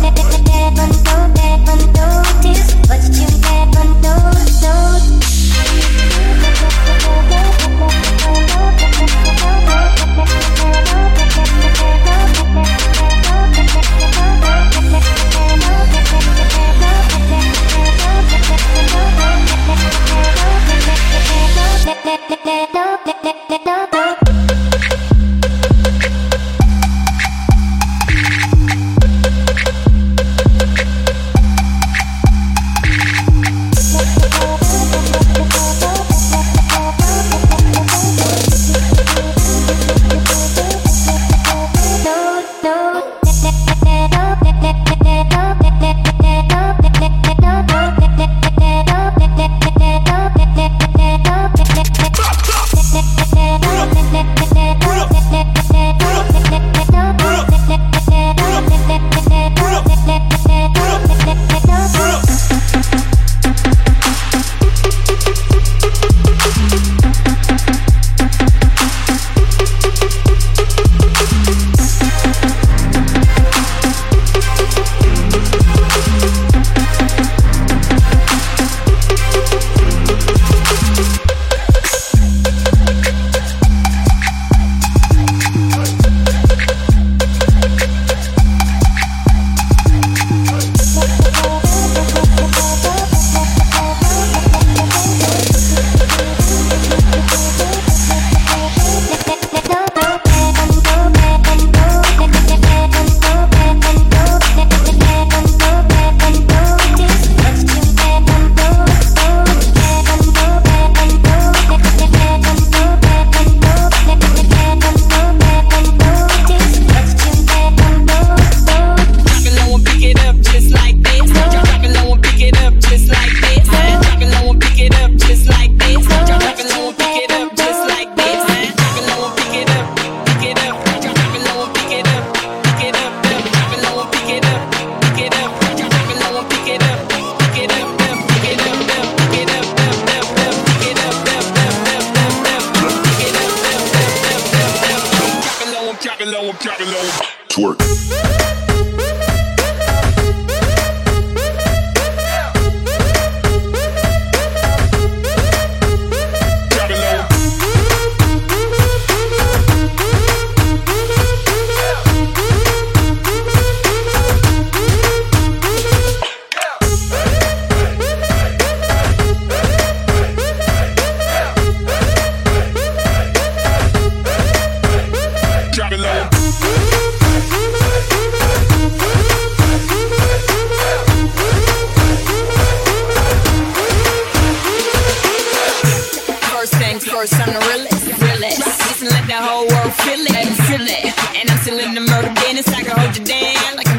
Net, net, net.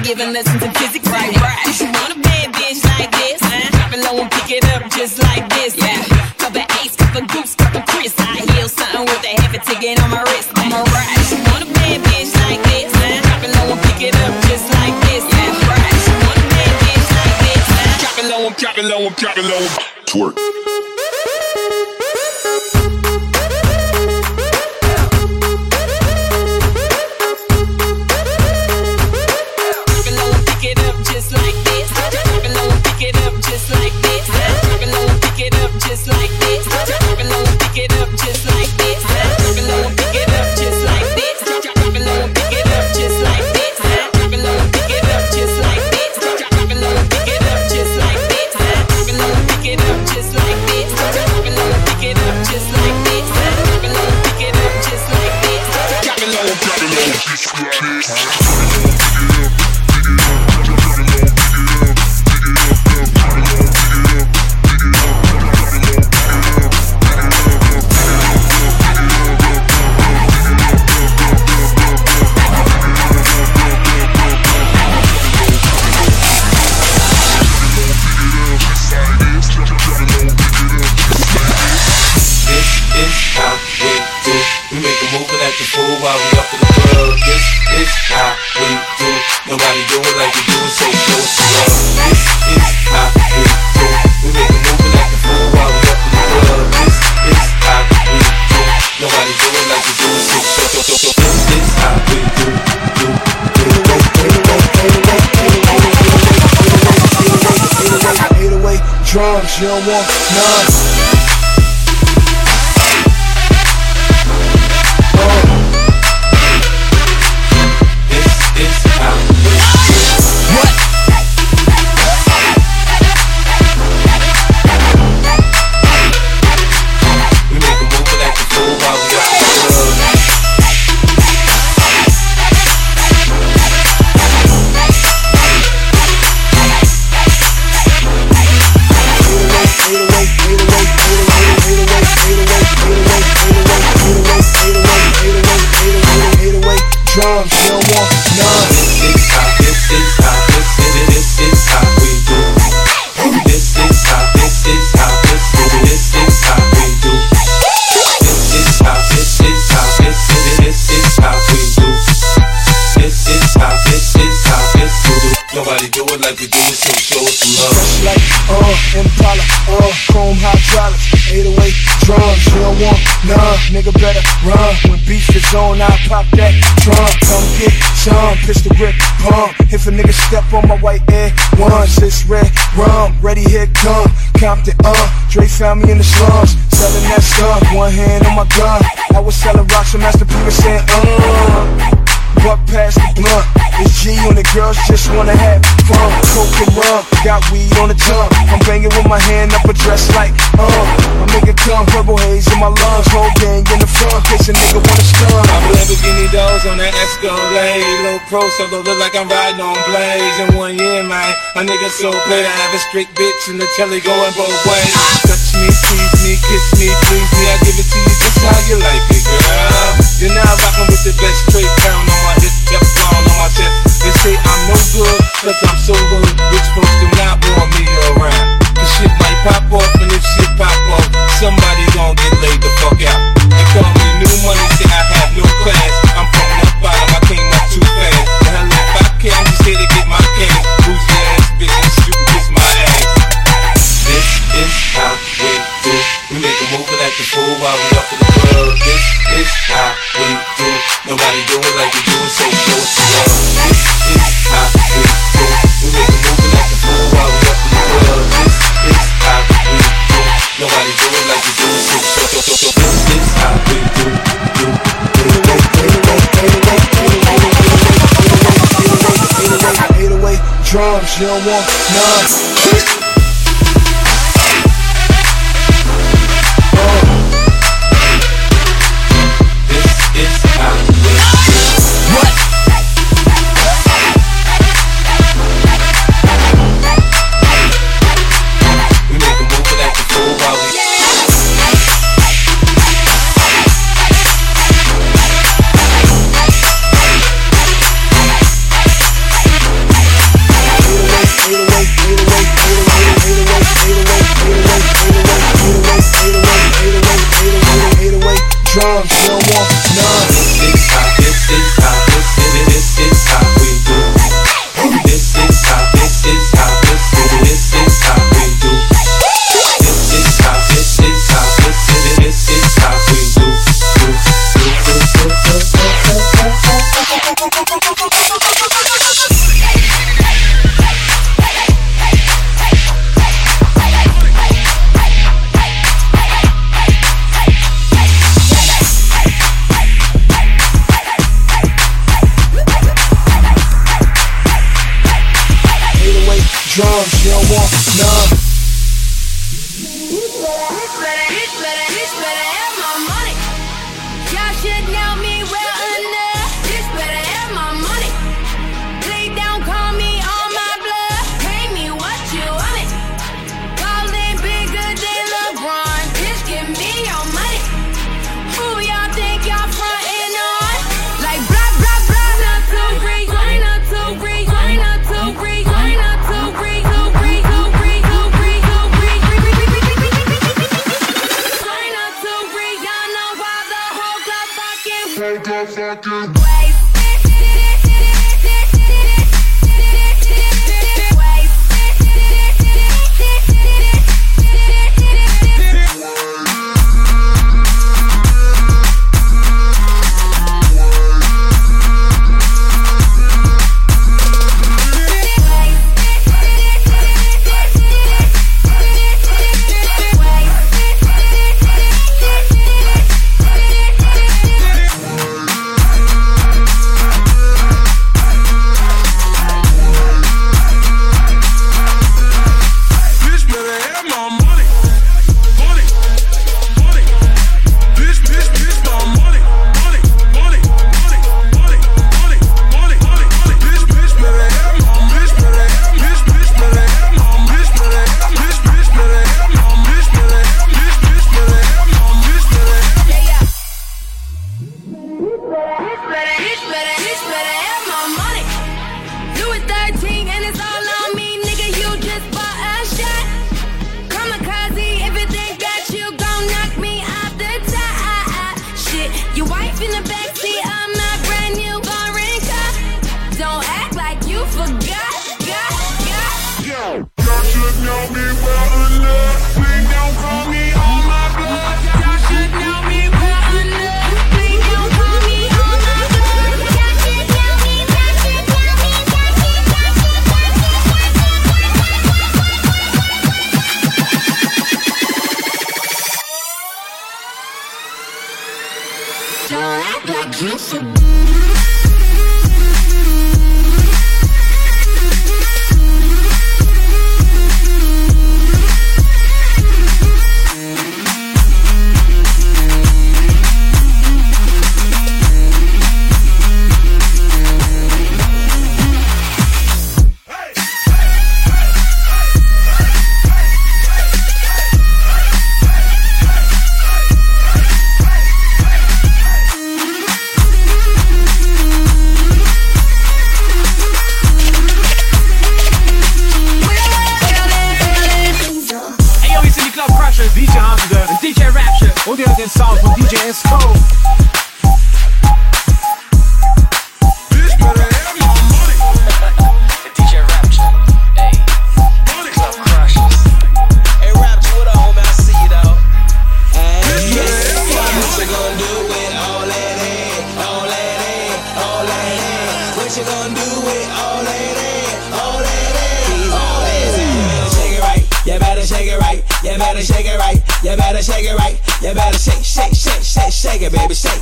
Giving lessons in physics. Right, right. You want a bad bitch like this? Huh? Drop it low and pick it up just like this. Yeah. Couple ace, couple goose, couple Chris. I heal something with a heavy ticket on my wrist. I'm alright. You want a bad bitch like this? Huh? Drop it low and pick it up just like this. Yeah. Right. You want a bad bitch like this? Huh? Drop it low and drop it low and drop it low. Twerk. pro, so don't look like I'm riding on blades. In one year, man, my nigga so played. I have a straight bitch in the telly going both ways. Touch me, tease me, kiss me, please me. I give it to you just how you like it, girl. You're now rocking with the best straight pound on my hip, yep, on my chest. They say I'm no good. you don't want none.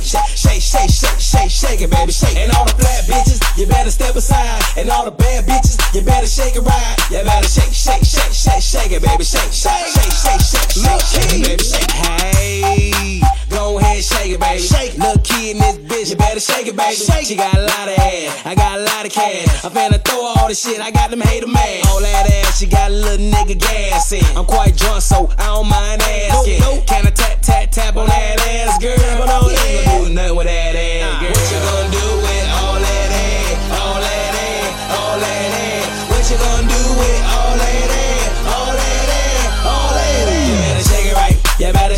Shake, shake, shake, shake, shake, shake, shake it, baby, shake. And all the flat bitches, you better step aside, and all the bad bitches, you better shake it right, you better shake, shake, shake, shake, shake it, baby, shake, shake, shake, shake, shake, shake, shake it, baby, shake. Hey, go ahead, shake it, baby. Shake. Little kid in this bitch, you better shake it, baby. She got a lot of ass, I got a lot of cash. I'm finna throw all the shit, I got them hater mad. All that ass, she got a little nigga gas in. I'm quite drunk, so I don't mind asking. Can I tap, tap, tap on that ass, girl? But I ain't gonna do nothing with that ass, girl. What you gonna do with all that ass? All that ass, all that ass. What you gonna do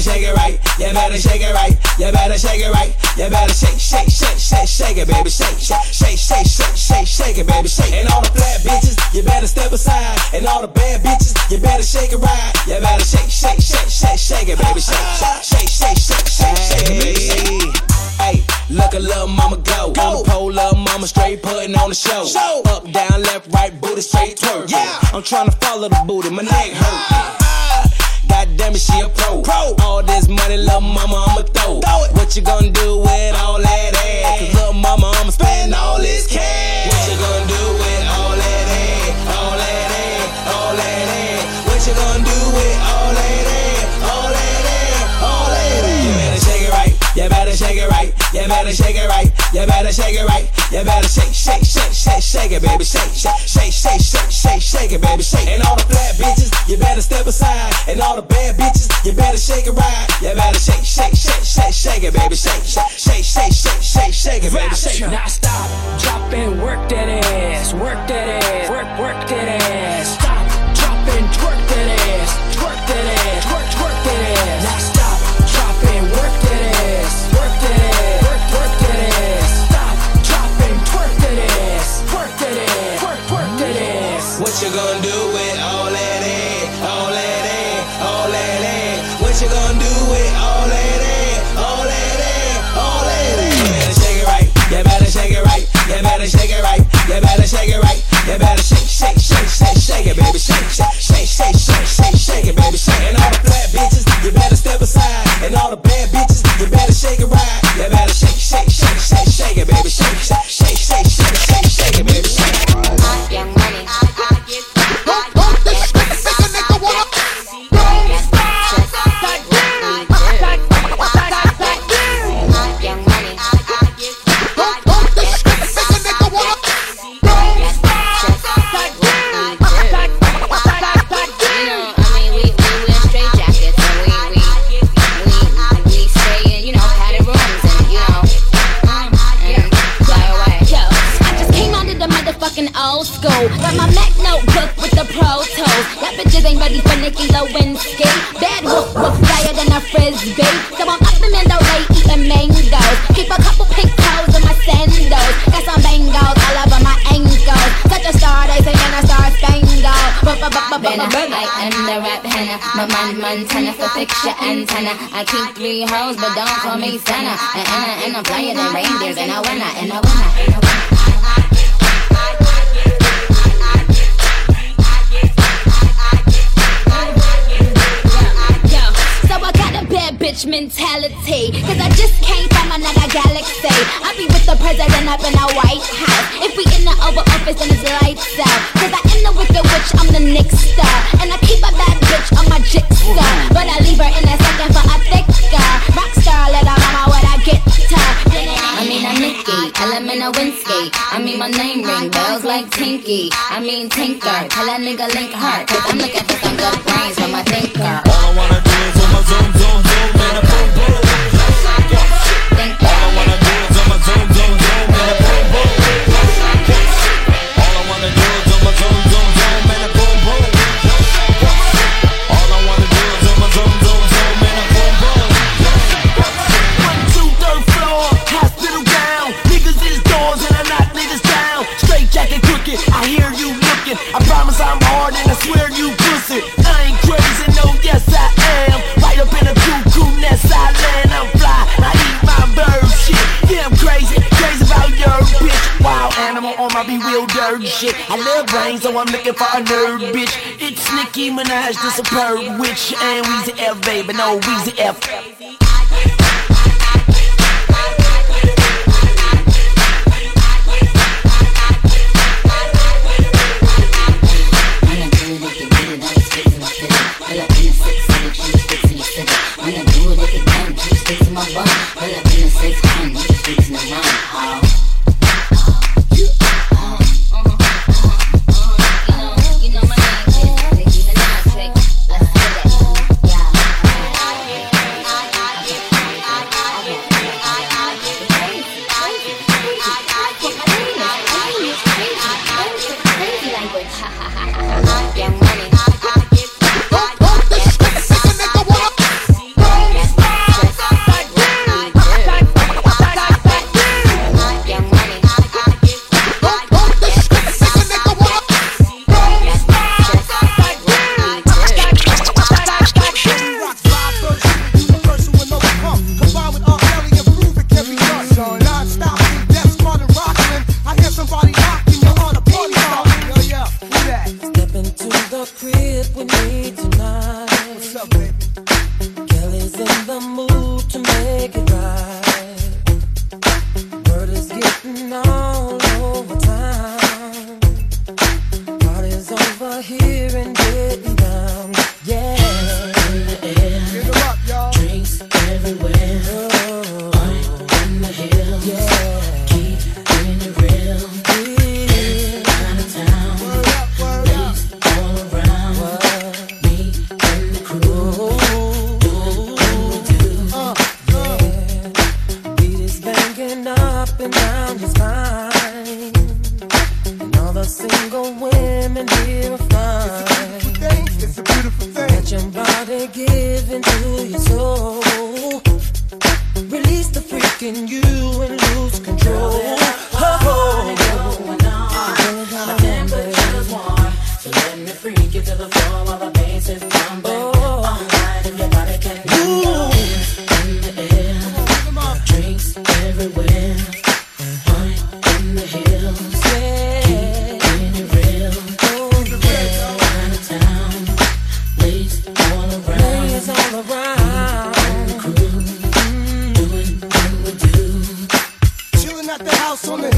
better shake it right. You better shake it right. You better shake it right. You better shake, shake, shake, shake, shake it, baby. Shake, shake, shake, shake, shake, shake, shake it, baby. Shake. And all the flat bitches, you better step aside. And all the bad bitches, you better shake it right. You better shake, shake, shake, shake, shake it, baby. Shake, shake, shake, shake, shake, shake it, baby. Shake. Hey, look a little mama go. go. On the pole, little mama straight putting on the show. show. Up, down, left, right, booty straight twerk. Yeah. I'm trying to follow the booty, my neck hurt. God damn it, she a pro. pro. All this money, little mama, I'ma throw. throw it. What you gonna do with all that ass? Cause little mama, I'ma spend all this cash. What you gonna do with You better shake it right. You better shake it right. You better shake, shake, shake, shake, shake it, baby. Shake, shake, shake, shake, shake, shake, shake it, baby. Shake. And all the flat bitches, you better step aside. And all the bad bitches, you better shake it right. You better shake, shake, shake, shake, shake it, baby. Shake, shake, shake, shake, shake, shake, shake it, baby. Shake. Now stop, drop and work that ass, work that ass, work, work that ass. Stop, baby. Shake, shake, shake, shake, shake, shake, shake it, baby. Shake. And all the flat bitches, you better step aside. And all the bad bitches, you better shake it right. You better shake, shake, shake, antenna. I keep three hoes, but don't call me Santa. And, and, and I'm flyer than reindeers, and I winner, and I winner, and I winner. Yo, so I got a bad bitch mentality. Cause I just came from another galaxy. I be with the president up in the White House. If we in the Oval Office, then it's lights out. Cause I am the wicked witch, I'm the Nick star. And I keep a bad bitch on my jigsaw. But I leave her in a Nikki, element of Winsky. I mean, my name ring bells like Tinky. I mean, Tinker, tell that nigga link her. Cause I'm looking for some good brains from my thinker. All I wanna do is my zoom, zoom, zoom, and a boom, boom. Be real dirt shit. I love brains, so I'm looking for a nerd bitch. It's Nicki Minaj, the superb witch, and Weezy F, baby, no Weezy F. Step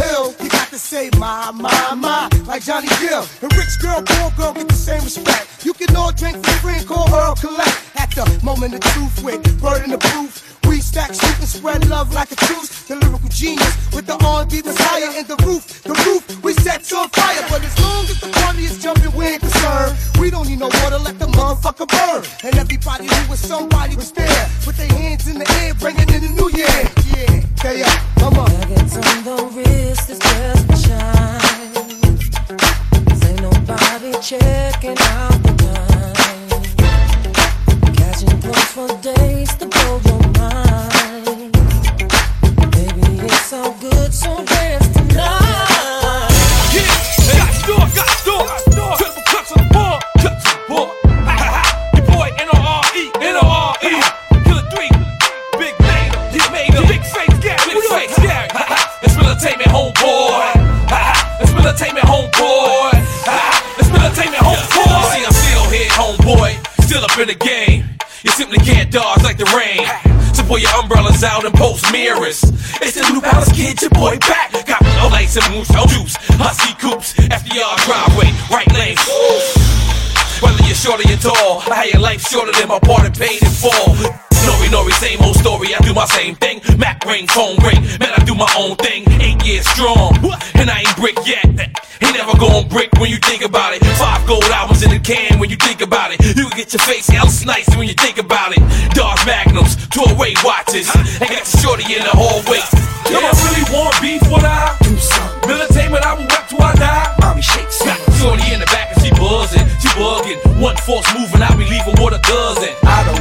hill, you got to say my, my, my, like Johnny Gill. And rich girl, poor girl get the same respect. You can all drink for free and call her collect. At the moment of truth with in the proof. Stack, shoot, and spread love like a truce. The lyrical genius with the R&B messiah in the roof. The roof we set on fire. But as long as the party is jumping, we ain't concerned. We don't need no water, let the motherfucker burn. And everybody who was somebody was there. with their hands in the air, bringing in the new year. Yeah, they up, come on. Nuggets on the wrist is just for shine. ain't nobody checking out the time. Catching close for days to blow simply like the rain. So pull your umbrellas out and post mirrors. It's the New Balance kid, your boy back. Got no lights and moose, no juice. Husky coops, FDR driveway, right lane. Whether you're short or you're tall, I had your life shorter than my part in paid in full. Nori Nori, same old story. I do my same thing. Mac ring, phone ring. Man, I do my own thing. Eight years strong, and I ain't brick yet. Ain't never going brick when you think about it. Five gold albums in the can when you think about it. You can get your face else nice when you think about it. Dark Magnums, two away watches. And got the shorty in the hallway. Yo, I really want beef, what I do something. Militainment, I will rap till I die. Mommy shakes. Got shorty in the back and she buzzing, she bugging. One false move and I be leaving with a dozen. I don't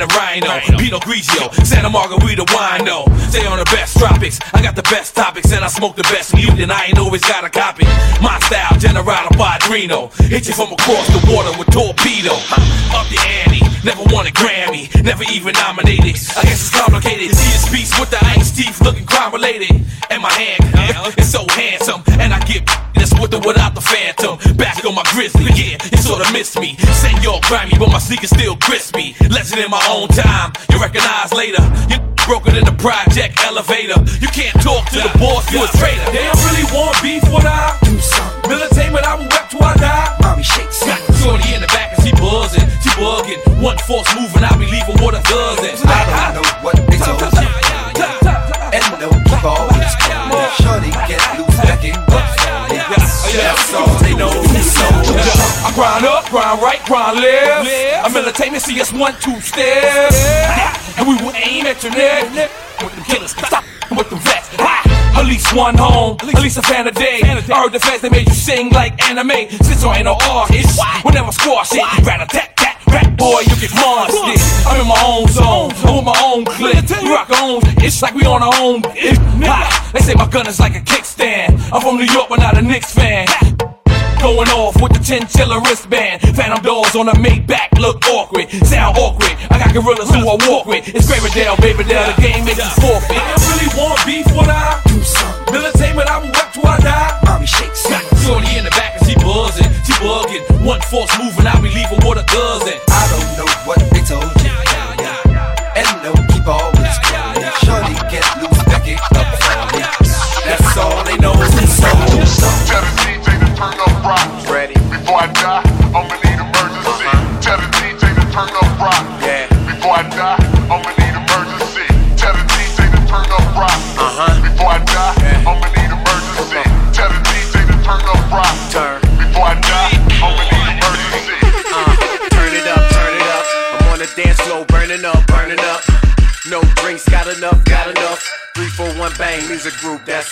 than a rhino. Pinot Grigio, Santa Margherita wino. Stay on the best tropics. I got the best topics and I smoke the best weed and I ain't always got a copy. My style, Generado Padrino. Hit you from across the water with torpedo. Up the ante, never won a Grammy, never even nominated. I guess it's complicated. See his piece with the ice teeth looking crime related. And my hand, is so handsome. And I get this with or without the phantom. Back on my grizzly, yeah, you sorta missed me. Senor grimy, but my sneakers still crispy. Legend in my own time, you recognize later. You broken in the project elevator. You can't talk to the boss, you a traitor. They don't really want beef with I do something. Militainment, I will rap till I die. Mommy shakes. Got Shorty in the back and she buzzing, she bugging. One force moving, I'll be leaving with a dozen. I don't know what they told you. And no calling. Shorty get loose back in up. That's all they know. I grind up, grind right, grind left. I'm entertainment, see us one, two steps. And we will aim at your neck. With them killers, stop with them vets. At least one home, at least a fan a day. I heard the fans they made you sing like anime. Since I ain't no artist, we never squash it. Rat a tat tat, rap boy, you get monstered. I'm in my own zone, I'm with my own clip. We rock our own, it's like we on our own. It, ha, they say my gun is like a kickstand. I'm from New York, but not a Knicks fan. Going off with the chinchilla wristband. Phantom doors on a Maybach look awkward. Sound awkward. I got gorillas who I walk with. It's Graverdale, Baby Dale, the game makes us forfeit. I don't really want beef when I do something. Militainment, I will rap till I die. Mommy shakes. Got Shorty in the back and she buzzing. She bugging. One force moving, I'll be leaving group, that's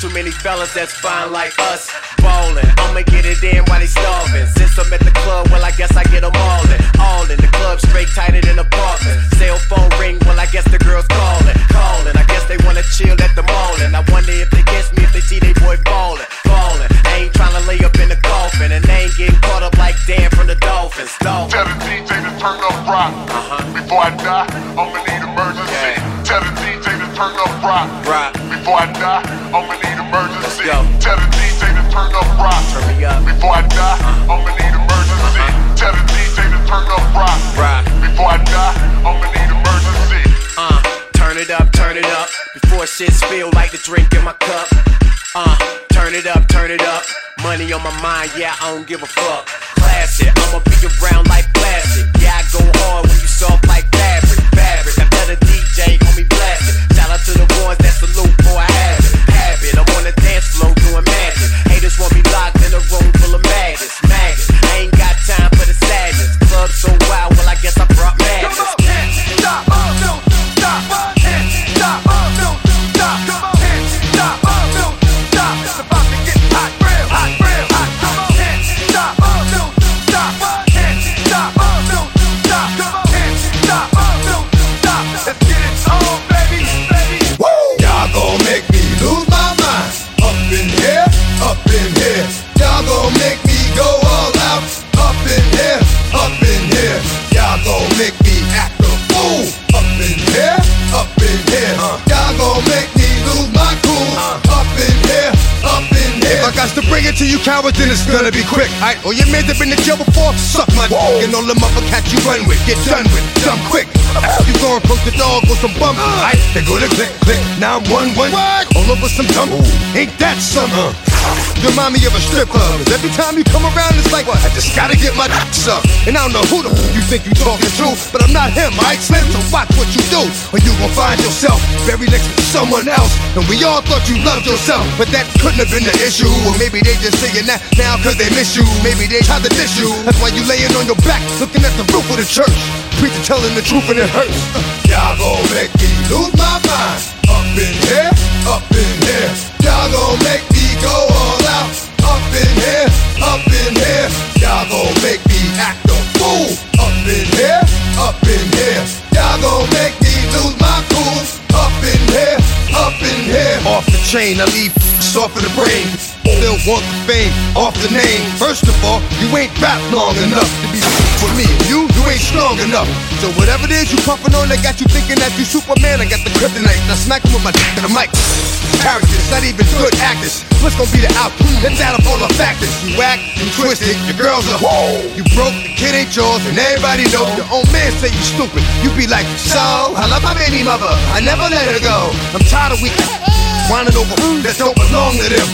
too many fellas that's fine like us. Ballin', I'ma get it in while they starving. Since I'm at the I die, I'ma need emergency. Tell the DJ to turn up rock. Turn me up. Before I die, I'ma need emergency. Tell the DJ to turn up rock. Rock. Before I die, I'ma need emergency. Uh, turn it up, turn it up. Before shit spill like the drink in my cup. Uh, turn it up, turn it up. Money on my mind, yeah, I don't give a fuck. Classic, I'ma be around like plastic. Yeah, I go hard when you soft like fabric. Fabric, I tell the DJ, on me blast it. Shout out to the ones that salute for a habit. Habit, I'm on the dance floor cowards, then it's gonna be quick. Alright, all your mans have been to jail before, suck my dick. And all the motherfuckers you run with, get done with, dumb quick. You gon' approach the dog with some bump. Alright, they go to click, click, now I'm one, one. All over some dump. Ain't that summer? You remind me of a strip club. Every time you come around, it's like, I just gotta get my dick sucked. And I don't know who the f- you think you talking to, but I'm not him, alright, Slim? So watch what you do, or you gon' find yourself buried next to someone else. And we all thought you loved yourself, but that couldn't have been the issue. Or maybe they just saying that now cause they miss you. Maybe they tried to diss you. That's why you laying on your back, looking at the roof of the church. Preacher telling the truth and it hurts. Uh, y'all gon' make me lose my mind. Up in here, up in here. Y'all gon' make me go all out. Up in here, up in here. Y'all gon' make me act a fool. Up in here, up in here. Y'all gon' make me lose my cool. Up in here, up in here. Off the chain, I leave off of the brain. Still want the fame, off the name. First of all, you ain't rap long enough to be with me. You, you ain't strong enough. So whatever it is you puffin' on, that got you thinking that you Superman. I got the kryptonite. Now smack him with my dick in the mic. Characters, not even good actors. What's gonna be the outcome? Let's add up all the factors. You whack, you twisted, your girl's a whole. You broke, the kid ain't yours, and everybody know your own man say you stupid. You be like, so I love my baby mother. I never let her go. I'm tired of weak whining over that don't belong to them.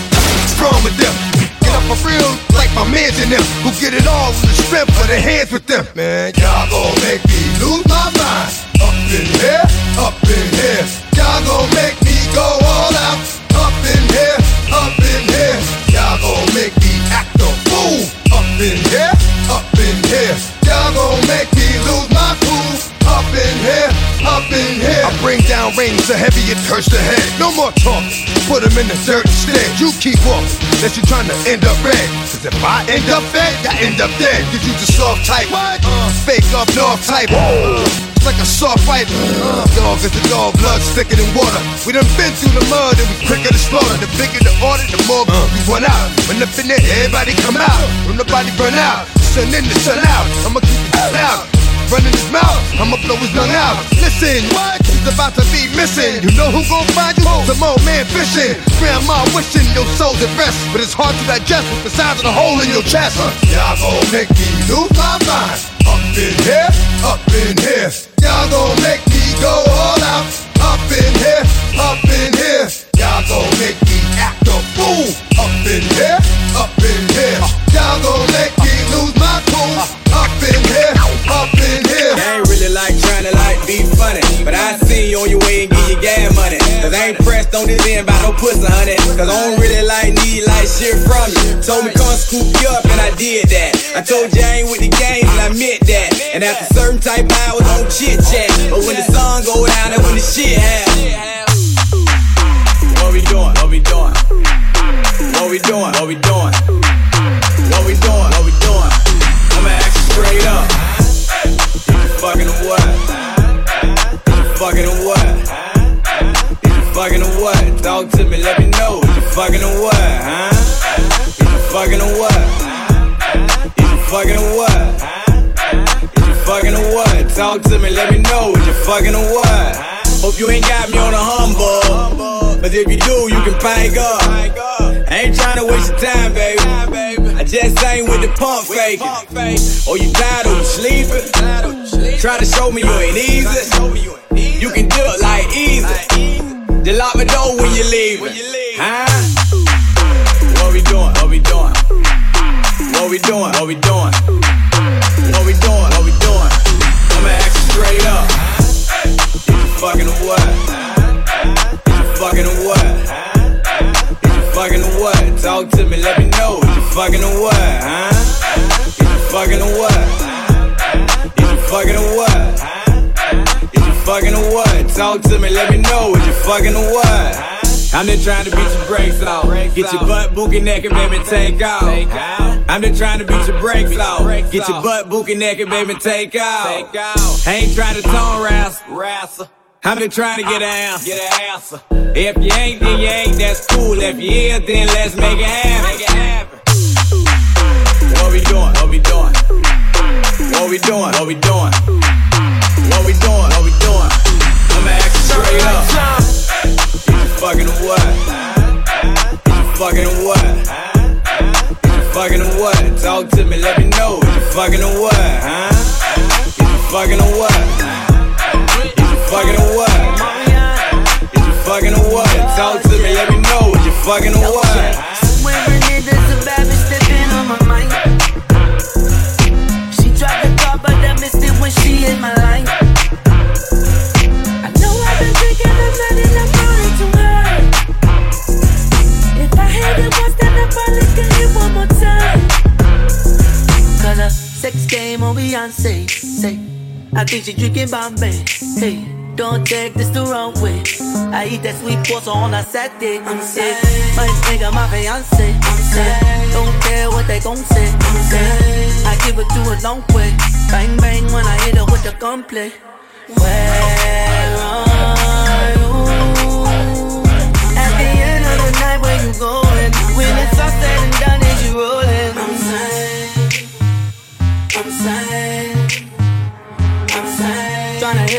What's wrong with them? Get up for real, like my mans in them, who get it all in the strength of their hands with them. Man, y'all gon' make me lose my mind. Up in here, up in here. Y'all gon' make me go all out. Up in here, up in here. Y'all gon' make me act a fool. Up in here, up in here. Y'all gon' make me lose my in here, up in here. I bring down rain so heavy it hurts the head. No more talking, put them in the dirt instead. You keep walking, unless you're trying to end up red. Cause if I end up dead, I end up dead. Cause you the soft type, uh, fake up north type. Uh, it's like a soft fight. Uh, dog is a dog, blood thicker than water. We done been through the mud and we quicker to slaughter. The bigger the order, the more we run out. When up in there, everybody come out. When nobody burn out, sun in the sun out. I'ma keep it loud running his mouth. I'ma blow his lung out. Listen, what? He's about to be missing. You know who gon' find you? Some old man fishing. Grandma wishing your soul's at rest. But it's hard to digest with the size of the hole in your chest. Y'all gon' make me lose my mind. Up in here, up in here. Y'all gon' make me go all out. Up in here, up in here. Y'all gon' make me act a fool. Up in here, on this end by no pussy, honey. Cause I don't really like need like shit from you. Told me come scoop you up and I did that. I told you I ain't with the game, and I meant that. And after certain type hours, don't chit chat. But when the sun go down, that's when the shit happens. What we doing? What we doing? What we doing? What we doing? Talk to me, let me know. Is you fucking or what? Huh? Is you fucking or what? Is you fucking or what? Is you fucking or what? Talk to me, let me know. Is you fucking or what? Hope you ain't got me on a humble. But if you do, you can pipe up. I ain't trying to waste your time, baby. I just ain't with the pump faking. Oh, you tired of sleeping? Try to show me you ain't easy. You can do it like easy. Just lock my door when you leave. Huh? What we doing? What we doing? What we doing? What we doing? What we doing? What we doing? I'ma ask you straight up. Is you fucking or what? Is you fucking or what? Is you fucking or what? Talk to me, let me know. Is you fucking or what? Huh? Is you fucking or what? Is you fucking or what? Fucking or what? Talk to me, let me know. Is you fucking or what? I'm just trying to beat your brakes off. Get your butt boogie naked, baby, take off. I'm just trying to beat your brakes off. Get your butt boogie naked, baby, take off. I ain't trying to tone wrestle. I'm just trying to get an answer. Get. If you ain't, then you ain't. That's cool. If you is, then let's make it happen. Make it happen. What we doing? What we doing? What we doing? What we doing? What we doing? What we doing? I'ma ask you straight up. Is you fucking what? Is you fucking what? Is fucking or what? Talk to me, let me know. Is you fucking what, huh? Is you fucking what? Is you fucking what? Is you fucking what? Talk to me, let me know. Is you fucking what? Wearing it as a bitch stepping on my mind. When she in my life. I know I've been I. If I had I probably could hit one more time. Cause sex game on Beyonce. Say, I think she drinking Bombay. Hey, don't take this the wrong way. I eat that sweet pasta on a Saturday. I'm sick. My nigga, my fiance. I'm sick. Don't care what they gon' say. I'm sick. I give it to a long way. Bang bang when I hit her with the gunplay. Where are you? At the end of the night, where you going? When it's all said and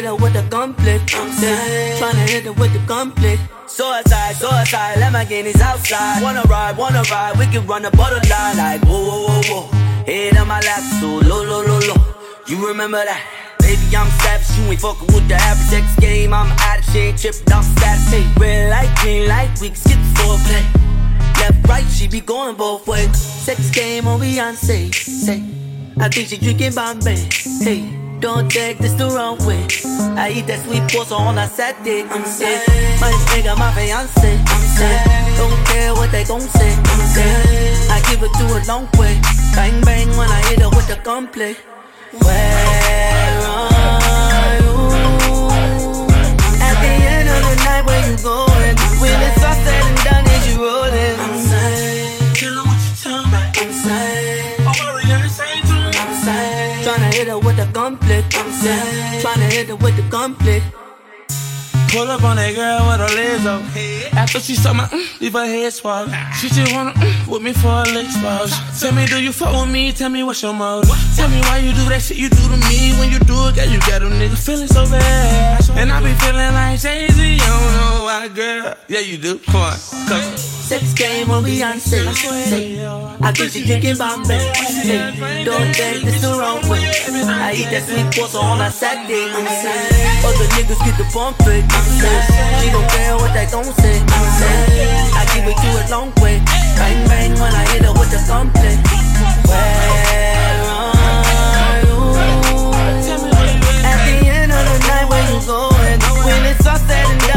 hit her with the. I'm saying, tryna hit her with the gunplay. Suicide, suicide, Lamborghinis outside. Wanna ride, wanna ride, we can run the borderline like whoa, whoa, whoa, whoa. Head on my lap, so low, low, low, low. You remember that? Baby, I'm savage, you ain't fucking with the average sex game. I'm out of shit, tripped off status. Hey, red light, green light, we can skip the foreplay. Left, right, she be going both ways. Sex game on Beyonce. Say, I think she drinking Bombay. Hey, don't take this the wrong way. I eat that sweet pasta on a Saturday. I'm sick. My nigga, my fiance. I'm sick. Don't care what they gon' say. I'm sick. I give it to a long way. Bang bang when I hit her with the gunplay. Where are you? At the end of the night, where you going? When it's hit her with the. I'm saying, tryna hit her with the gunplay. Pull up on that girl with her legs up. After she saw my mm, leave her head swab. She just wanna mm, with me for a leg swab. Tell me, do you fuck with me? Tell me what's your motive. Tell me why you do that shit you do to me. When you do it, girl, you got a nigga feeling so bad. And I be feeling like Jay Z. You don't know why, girl. Yeah, you do. Come on, Sex game on Beyonce. I think she Bombay. Say, don't take this the wrong way. I eat that sweet pasta on a Saturday. Other niggas get the bump. I'm she don't care what they gon' say. I give it to a long way. Bang bang when I hit her with the gunplay. Where are you? At the end of the night, where you going? When it's all said and done,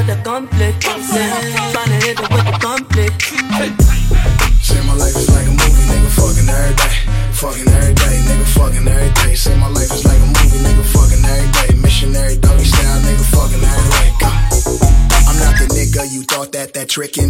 with the. I'm saying, tryna hit her with the conflict. Say my life is like a movie, nigga, fucking every day. Fucking every day, nigga, fucking every day. Say my life is like a movie, nigga, fucking every day. Missionary doggy style, nigga, fucking every. Go. I'm not the nigga you thought that, that trickin'.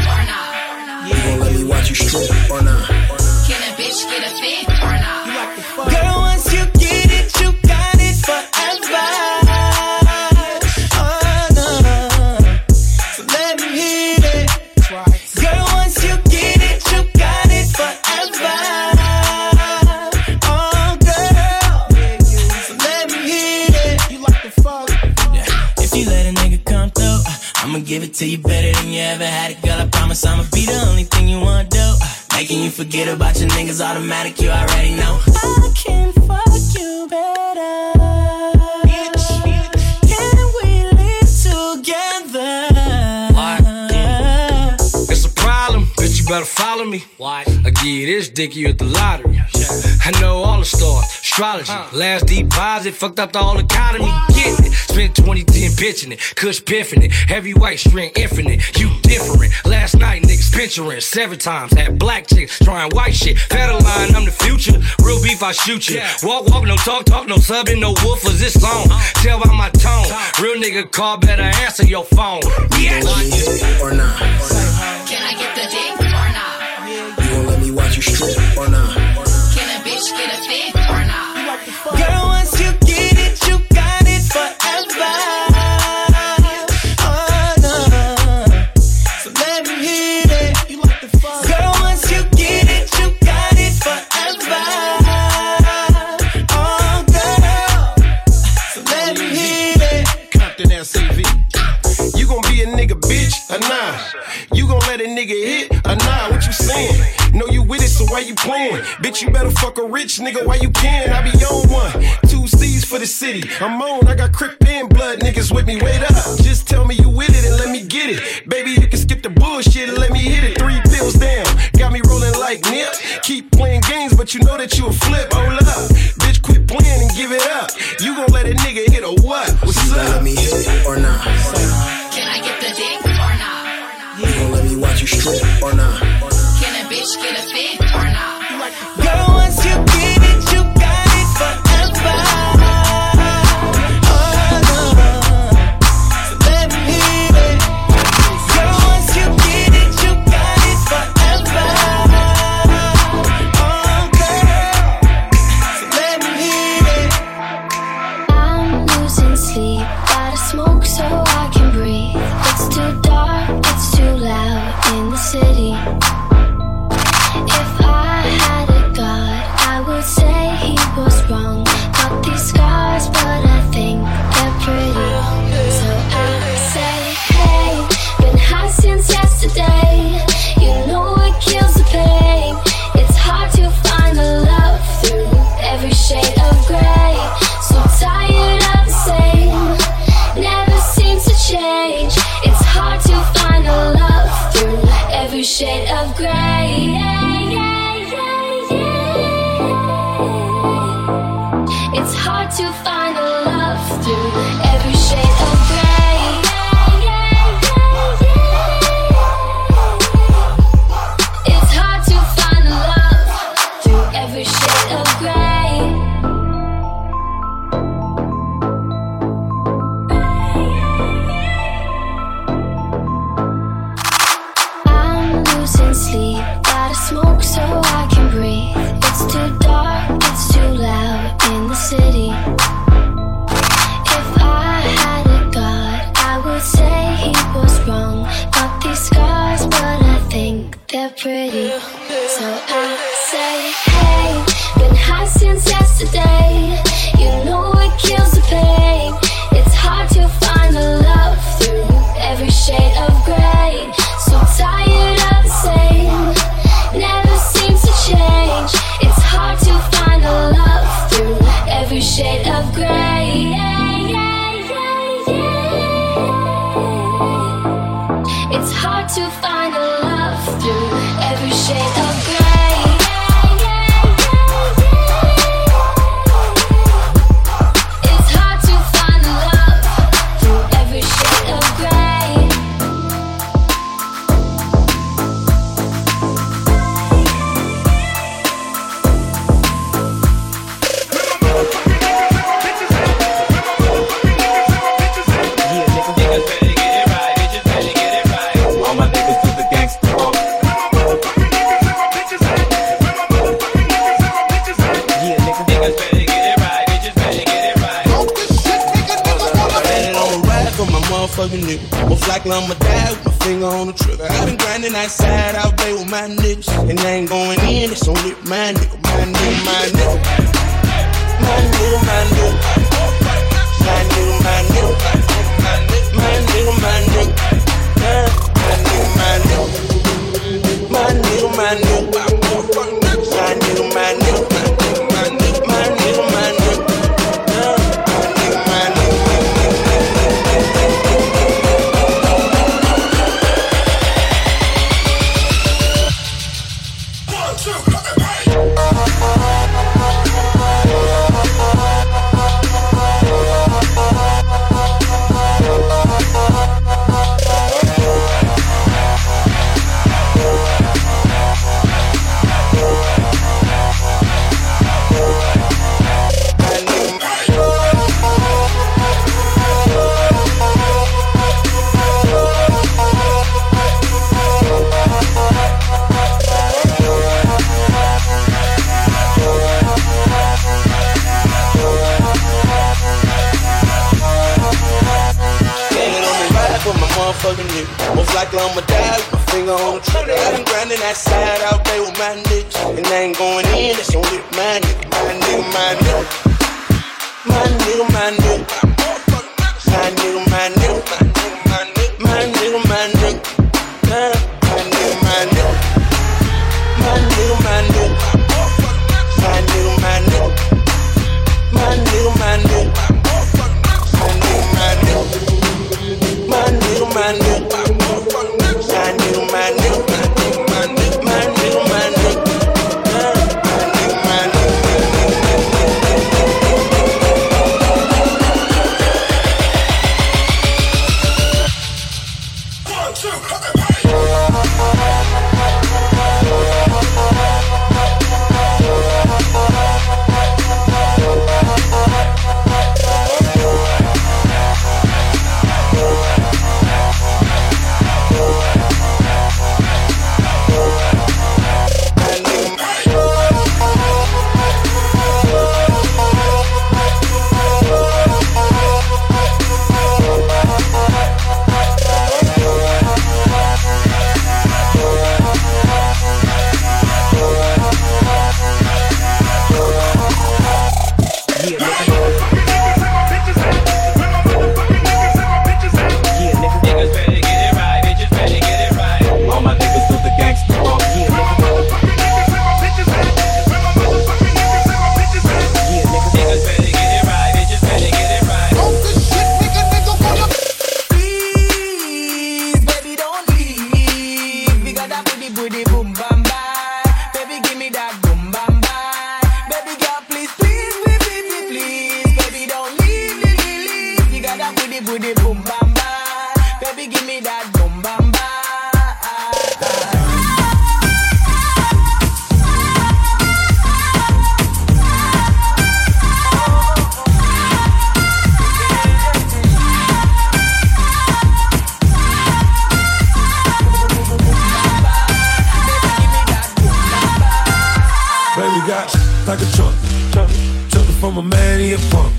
watch you strip or not? Can a bitch get a fit or not? Girl, once you get it, you got it forever. Oh, no. So let me hit it. Girl, once you get it, you got it forever. Oh, girl. So let me hit it. You like the fuck? If you let a nigga come through, I'ma give it to you better than you ever had it, girl. Promise I'ma be the only thing you wanna do. Uh, Making you forget about your niggas automatic, you already know. I can fuck you better. Better follow me. Why? I give you this dick, you at the lottery. I know all the stars. astrology. Last deposit fucked up the whole economy. Get it. Spent 2010 pitching it. Kush piffing it. Heavy white string infinite. You different. Last night niggas pinchering seven times. Had black chicks trying white shit. Fed line, I'm the future. Real beef, I shoot you. Walk, walk, no talk, talk, no subbing, no woofers. This song. Tell by my tone. Real nigga call, better answer your phone. Yes. Or not? Can rich nigga while you can. I be on one, two C's for the city. I'm on, I got crip and blood niggas with me. Wait up, just tell me you with it and let me get it. Baby, you can skip the bullshit and let me hit it. Three pills down, got me rolling like Nip. Keep playing games, but you know that you a flip. Hold up, bitch, quit playing and give it up. You gon' let a nigga hit or what? What's You gon' up? let me hit it or not? Can I get the dick or not? You gon' let me watch you strip or not? Can a bitch get a fit motherfucking nigga. Most likely I'ma die with my finger on the trigger. I've been grinding outside all day with my niggas. And I ain't going in, it's only my nigga, my nigga, my nigga. My nigga, my nigga. My nigga, my nigga. My nigga, my nigga. My nigga, my nigga. My nigga, my nigga. My nigga, my nigga. like a trunk. Took it from a man, he a punk.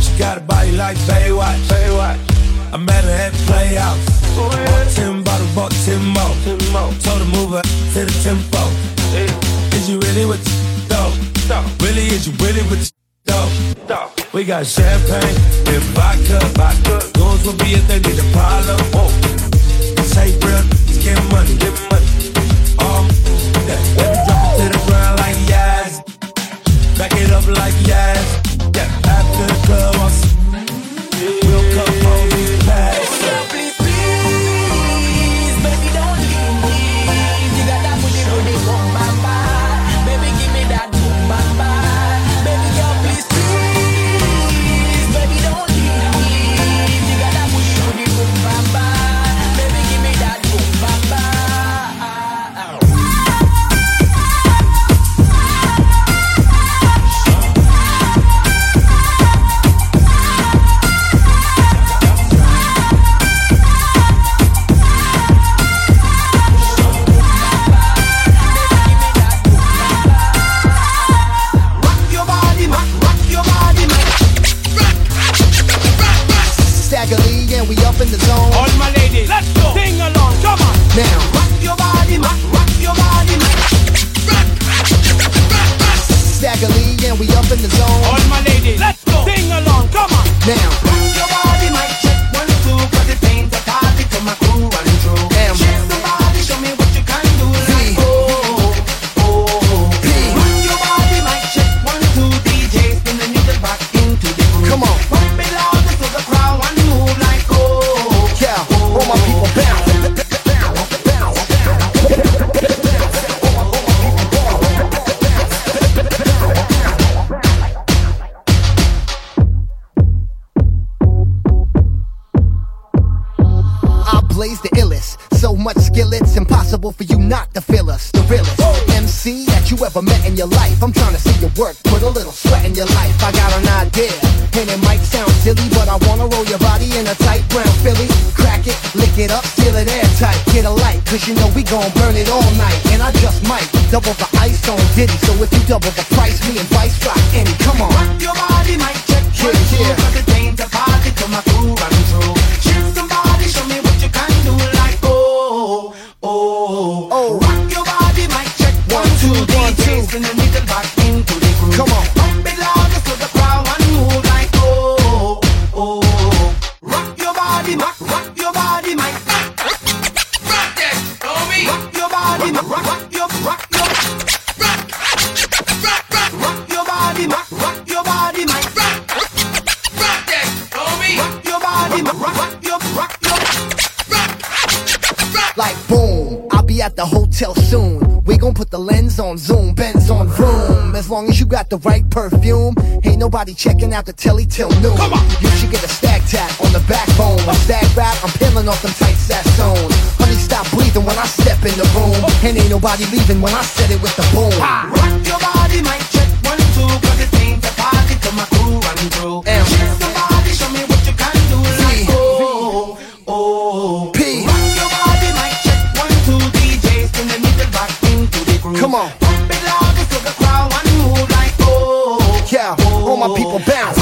She got a body like Baywatch. I met her at Playhouse. Bought ten bottles, bought ten more. Told her move her to the tempo. Is you really with the Though? Really, is you really with the you? We got champagne and vodka. vodka. Goons will be if they need a problem. Oh. Take real, get money, get money. love like yeah gon' burn it all night, and I just might double the ice on Diddy. So if you double the Nobody checking out the telly till noon. Come on. You should get a stag tap on the backbone. A stag rap, I'm peeling off them tight sassoons. Honey, stop breathing when I step in the room. And ain't nobody leaving when I set it with the boom. Ha. Rock your body, might check one, two, cause it ain't a party till my crew run through. M. Check somebody, show me what you can do. Like, oh, oh. Rock your body, mic check one, two, DJs, then the needle back into the groove. Come on. my people bounce.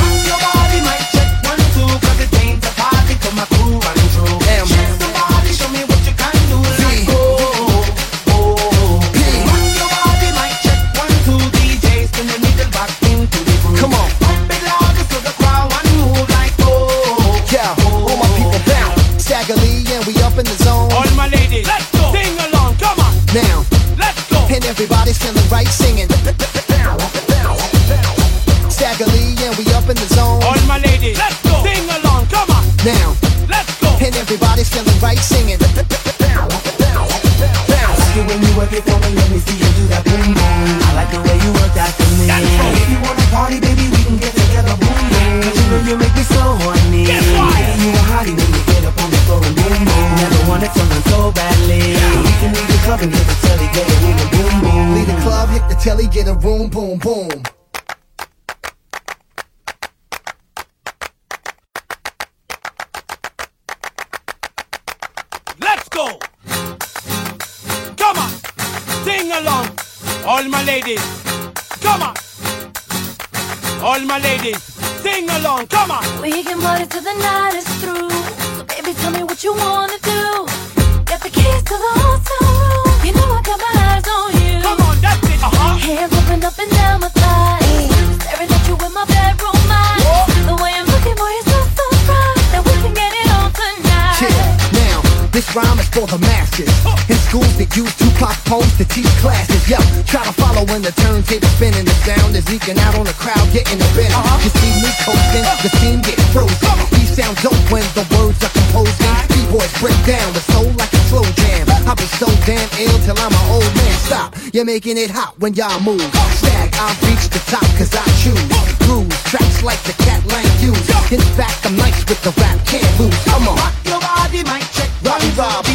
geeking out on the crowd getting a bit. Uh-huh. You see me coasting, the scene get frozen. These sounds dope when the words are composed. These boys break down the soul like a slow jam. I'll be so damn ill till I'm an old man. Stop, you're making it hot when y'all move. Stag, I reach the top cause I choose. Grooves, tracks like the cat line use. In fact, I'm nice with the rap, can't lose. Come on. Rock your body, mic check, Robbie Rob.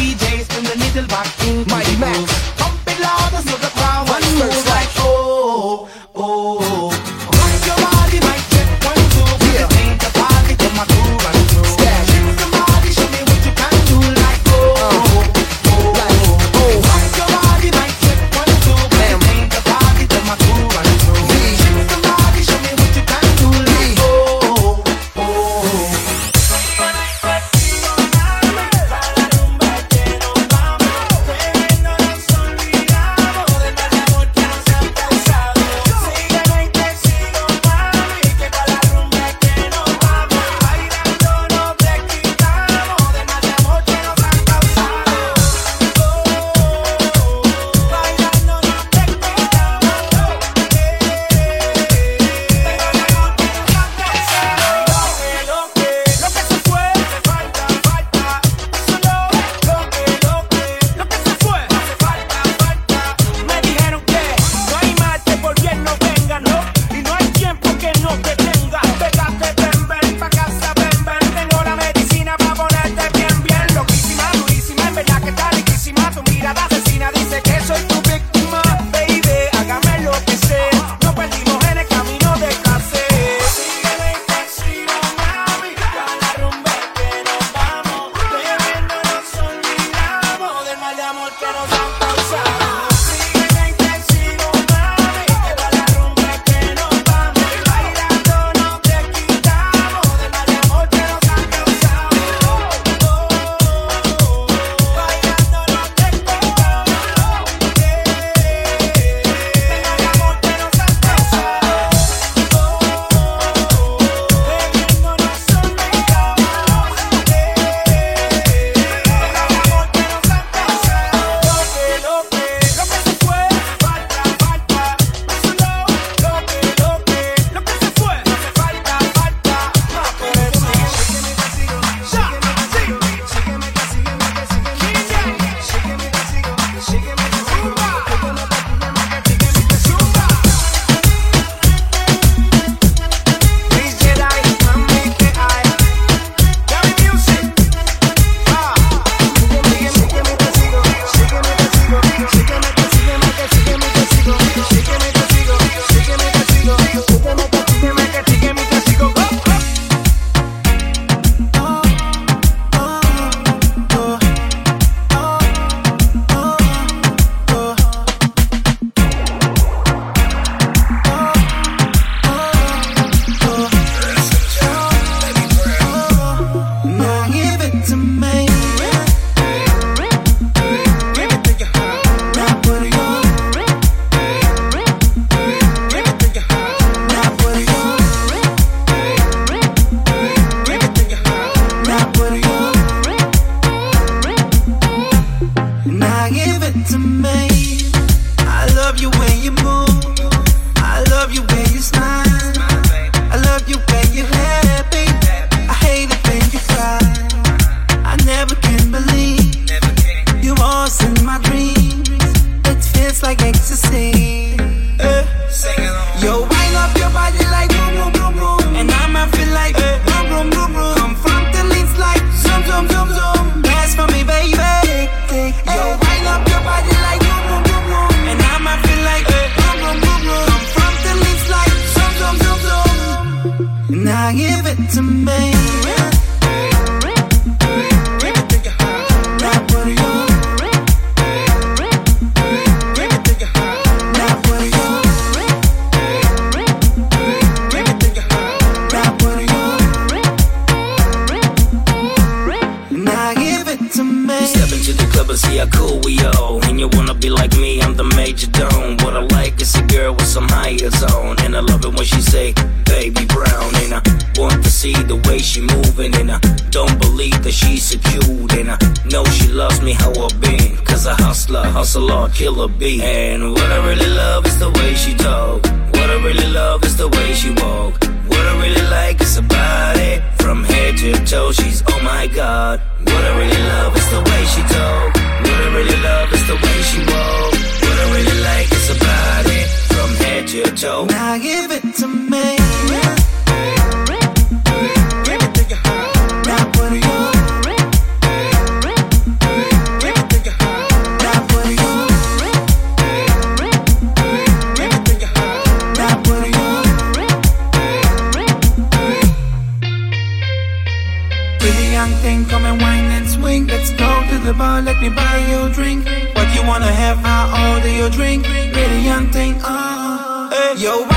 Yo,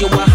you want.